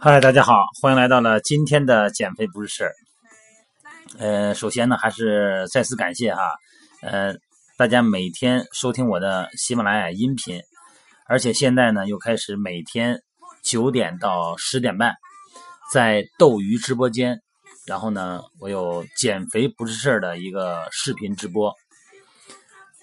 嗨，大家好，欢迎来到了今天的减肥不是事儿。呃，首先呢，还是再次感谢哈，呃，大家每天收听我的喜马拉雅音频，而且现在呢，又开始每天九点到十点半，在斗鱼直播间，然后呢，我有减肥不是事儿的一个视频直播。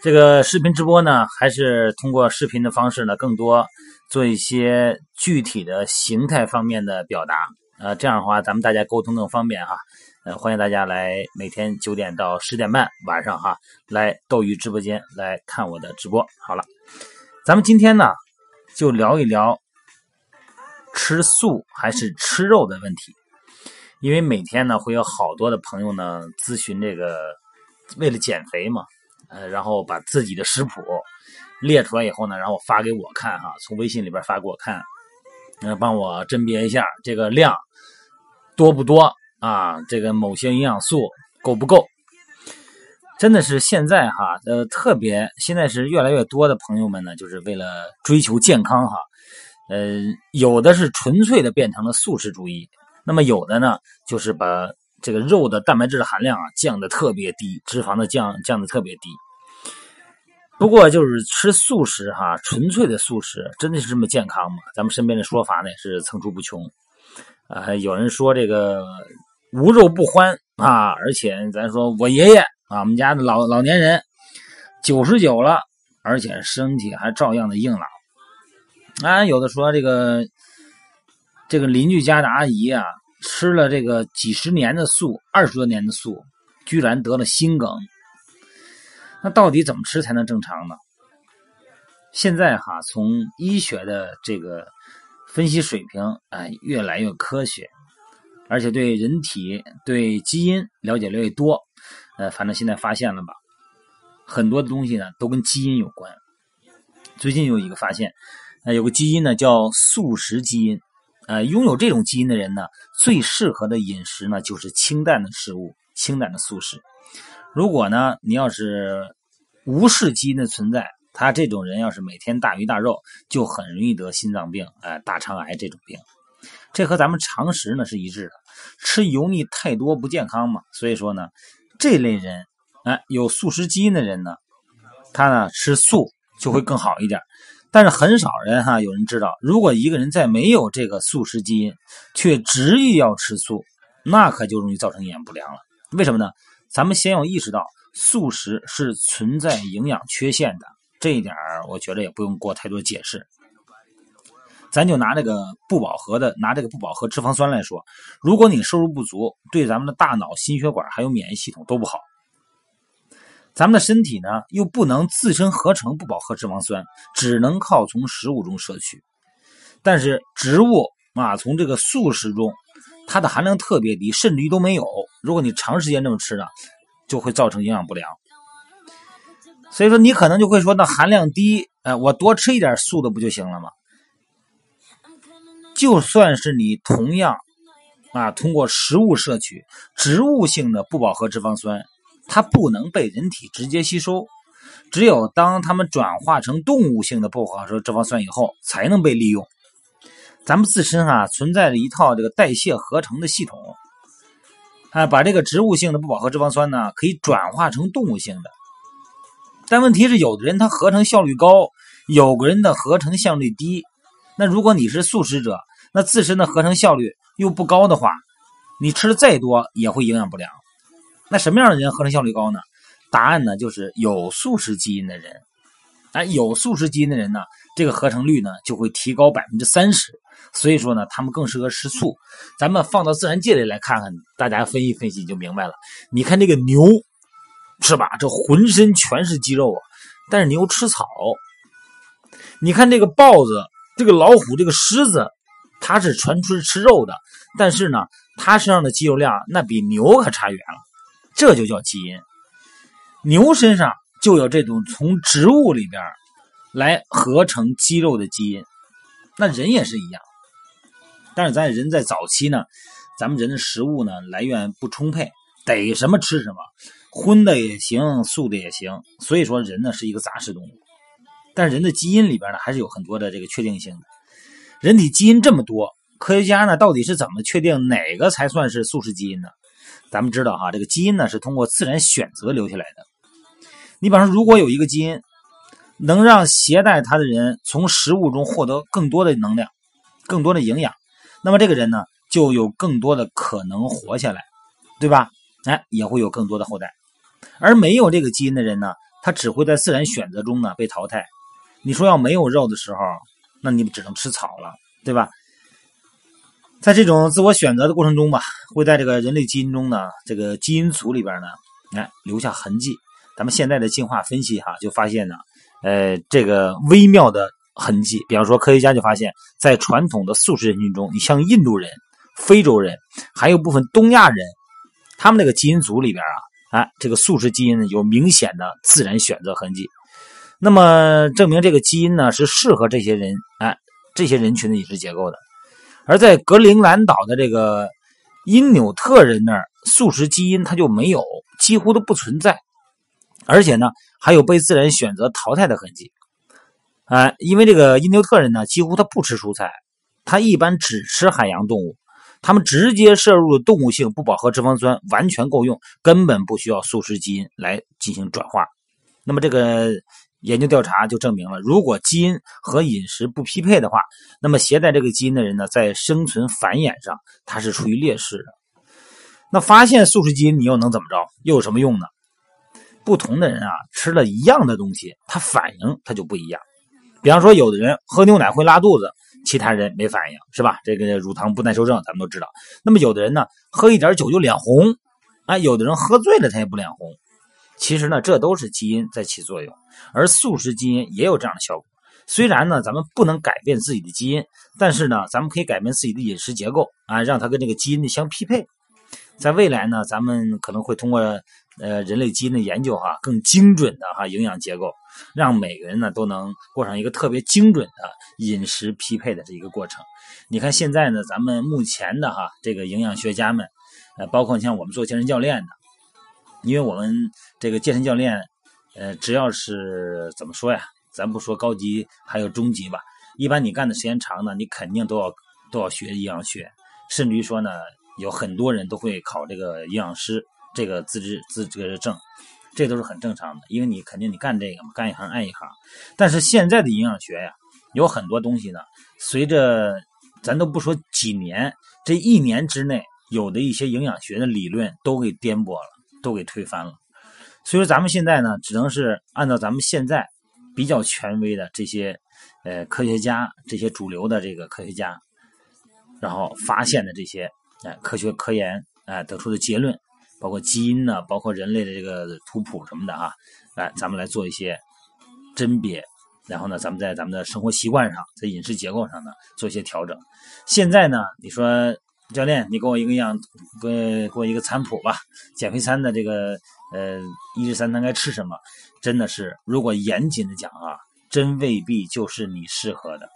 这个视频直播呢，还是通过视频的方式呢，更多做一些具体的形态方面的表达。呃，这样的话，咱们大家沟通更方便哈。呃，欢迎大家来每天九点到十点半晚上哈，来斗鱼直播间来看我的直播。好了，咱们今天呢就聊一聊吃素还是吃肉的问题，因为每天呢会有好多的朋友呢咨询这个，为了减肥嘛，呃，然后把自己的食谱列出来以后呢，然后发给我看哈，从微信里边发给我看，呃，帮我甄别一下这个量多不多。啊，这个某些营养素够不够？真的是现在哈，呃，特别现在是越来越多的朋友们呢，就是为了追求健康哈，呃，有的是纯粹的变成了素食主义，那么有的呢，就是把这个肉的蛋白质的含量啊降的特别低，脂肪的降降的特别低。不过就是吃素食哈，纯粹的素食真的是这么健康吗？咱们身边的说法呢是层出不穷，啊，有人说这个。无肉不欢啊！而且咱说我爷爷啊，我们家的老老年人九十九了，而且身体还照样的硬朗。啊，有的说这个这个邻居家的阿姨啊，吃了这个几十年的素，二十多年的素，居然得了心梗。那到底怎么吃才能正常呢？现在哈，从医学的这个分析水平，哎，越来越科学。而且对人体、对基因了解越来越多，呃，反正现在发现了吧，很多的东西呢都跟基因有关。最近有一个发现，呃，有个基因呢叫素食基因，呃，拥有这种基因的人呢，最适合的饮食呢就是清淡的食物，清淡的素食。如果呢你要是无视基因的存在，他这种人要是每天大鱼大肉，就很容易得心脏病，哎，大肠癌这种病。这和咱们常识呢是一致的，吃油腻太多不健康嘛。所以说呢，这类人，哎，有素食基因的人呢，他呢吃素就会更好一点。但是很少人哈，有人知道，如果一个人在没有这个素食基因，却执意要吃素，那可就容易造成营养不良了。为什么呢？咱们先要意识到素食是存在营养缺陷的，这一点我觉得也不用过太多解释。咱就拿这个不饱和的，拿这个不饱和脂肪酸来说，如果你摄入不足，对咱们的大脑、心血管还有免疫系统都不好。咱们的身体呢，又不能自身合成不饱和脂肪酸，只能靠从食物中摄取。但是植物啊，从这个素食中，它的含量特别低，甚至于都没有。如果你长时间这么吃呢，就会造成营养不良。所以说，你可能就会说，那含量低，哎，我多吃一点素的不就行了吗？就算是你同样啊，通过食物摄取植物性的不饱和脂肪酸，它不能被人体直接吸收，只有当它们转化成动物性的不饱和脂肪酸以后，才能被利用。咱们自身啊，存在着一套这个代谢合成的系统，啊，把这个植物性的不饱和脂肪酸呢，可以转化成动物性的。但问题是，有的人他合成效率高，有个人的合成效率低。那如果你是素食者，那自身的合成效率又不高的话，你吃的再多也会营养不良。那什么样的人合成效率高呢？答案呢就是有素食基因的人。哎，有素食基因的人呢，这个合成率呢就会提高百分之三十。所以说呢，他们更适合吃素。咱们放到自然界里来看看，大家分析分析就明白了。你看这个牛，是吧？这浑身全是肌肉啊，但是牛吃草。你看这个豹子。这个老虎，这个狮子，它是纯纯吃肉的，但是呢，它身上的肌肉量那比牛可差远了，这就叫基因。牛身上就有这种从植物里边来合成肌肉的基因，那人也是一样。但是咱人在早期呢，咱们人的食物呢来源不充沛，逮什么吃什么，荤的也行，素的也行。所以说人呢是一个杂食动物，但人的基因里边呢还是有很多的这个确定性的。人体基因这么多，科学家呢到底是怎么确定哪个才算是素食基因呢？咱们知道哈，这个基因呢是通过自然选择留下来的。你比方说，如果有一个基因能让携带它的人从食物中获得更多的能量、更多的营养，那么这个人呢就有更多的可能活下来，对吧？哎，也会有更多的后代。而没有这个基因的人呢，他只会在自然选择中呢被淘汰。你说要没有肉的时候，那你只能吃草了，对吧？在这种自我选择的过程中吧，会在这个人类基因中呢，这个基因组里边呢，哎，留下痕迹。咱们现在的进化分析哈，就发现呢，呃，这个微妙的痕迹。比方说，科学家就发现，在传统的素食人群中，你像印度人、非洲人，还有部分东亚人，他们那个基因组里边啊，哎，这个素食基因呢有明显的自然选择痕迹。那么证明这个基因呢是适合这些人，哎，这些人群的饮食结构的。而在格陵兰岛的这个因纽特人那儿，素食基因它就没有，几乎都不存在。而且呢，还有被自然选择淘汰的痕迹，哎，因为这个因纽特人呢，几乎他不吃蔬菜，他一般只吃海洋动物，他们直接摄入的动物性不饱和脂肪酸完全够用，根本不需要素食基因来进行转化。那么这个研究调查就证明了，如果基因和饮食不匹配的话，那么携带这个基因的人呢，在生存繁衍上他是处于劣势的。那发现素食基因，你又能怎么着？又有什么用呢？不同的人啊，吃了一样的东西，他反应他就不一样。比方说，有的人喝牛奶会拉肚子，其他人没反应，是吧？这个乳糖不耐受症咱们都知道。那么有的人呢，喝一点酒就脸红，啊，有的人喝醉了他也不脸红。其实呢，这都是基因在起作用，而素食基因也有这样的效果。虽然呢，咱们不能改变自己的基因，但是呢，咱们可以改变自己的饮食结构啊，让它跟这个基因的相匹配。在未来呢，咱们可能会通过呃人类基因的研究哈，更精准的哈营养结构，让每个人呢都能过上一个特别精准的饮食匹配的这一个过程。你看现在呢，咱们目前的哈这个营养学家们，呃，包括像我们做健身教练的，因为我们这个健身教练，呃，只要是怎么说呀，咱不说高级，还有中级吧，一般你干的时间长呢，你肯定都要都要学营养学，甚至于说呢。有很多人都会考这个营养师这个资质资格证，这都是很正常的，因为你肯定你干这个嘛，干一行爱一行。但是现在的营养学呀，有很多东西呢，随着咱都不说几年，这一年之内，有的一些营养学的理论都给颠簸了，都给推翻了。所以说咱们现在呢，只能是按照咱们现在比较权威的这些呃科学家，这些主流的这个科学家，然后发现的这些。哎，科学科研哎得出的结论，包括基因呢，包括人类的这个图谱什么的啊，来咱们来做一些甄别，然后呢，咱们在咱们的生活习惯上，在饮食结构上呢做一些调整。现在呢，你说教练，你给我一个样，给给我一个餐谱吧，减肥餐的这个呃一日三餐该吃什么？真的是，如果严谨的讲啊，真未必就是你适合的。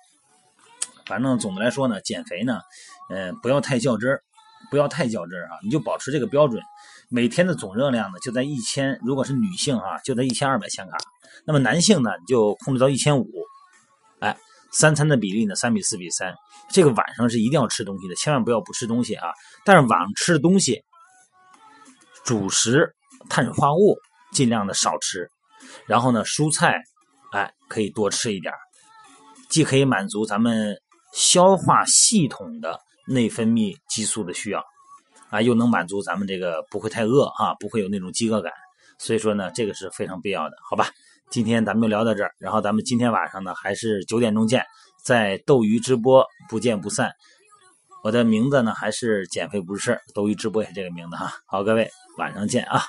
反正总的来说呢，减肥呢，呃，不要太较真儿。不要太较真儿啊，你就保持这个标准，每天的总热量呢就在一千，如果是女性啊，就在一千二百千卡，那么男性呢就控制到一千五，哎，三餐的比例呢三比四比三，这个晚上是一定要吃东西的，千万不要不吃东西啊。但是晚上吃的东西，主食、碳水化合物尽量的少吃，然后呢蔬菜，哎可以多吃一点，既可以满足咱们消化系统的。内分泌激素的需要，啊，又能满足咱们这个不会太饿啊，不会有那种饥饿感，所以说呢，这个是非常必要的，好吧？今天咱们就聊到这儿，然后咱们今天晚上呢，还是九点钟见，在斗鱼直播，不见不散。我的名字呢，还是减肥不是事儿，斗鱼直播也是这个名字哈。好，各位晚上见啊。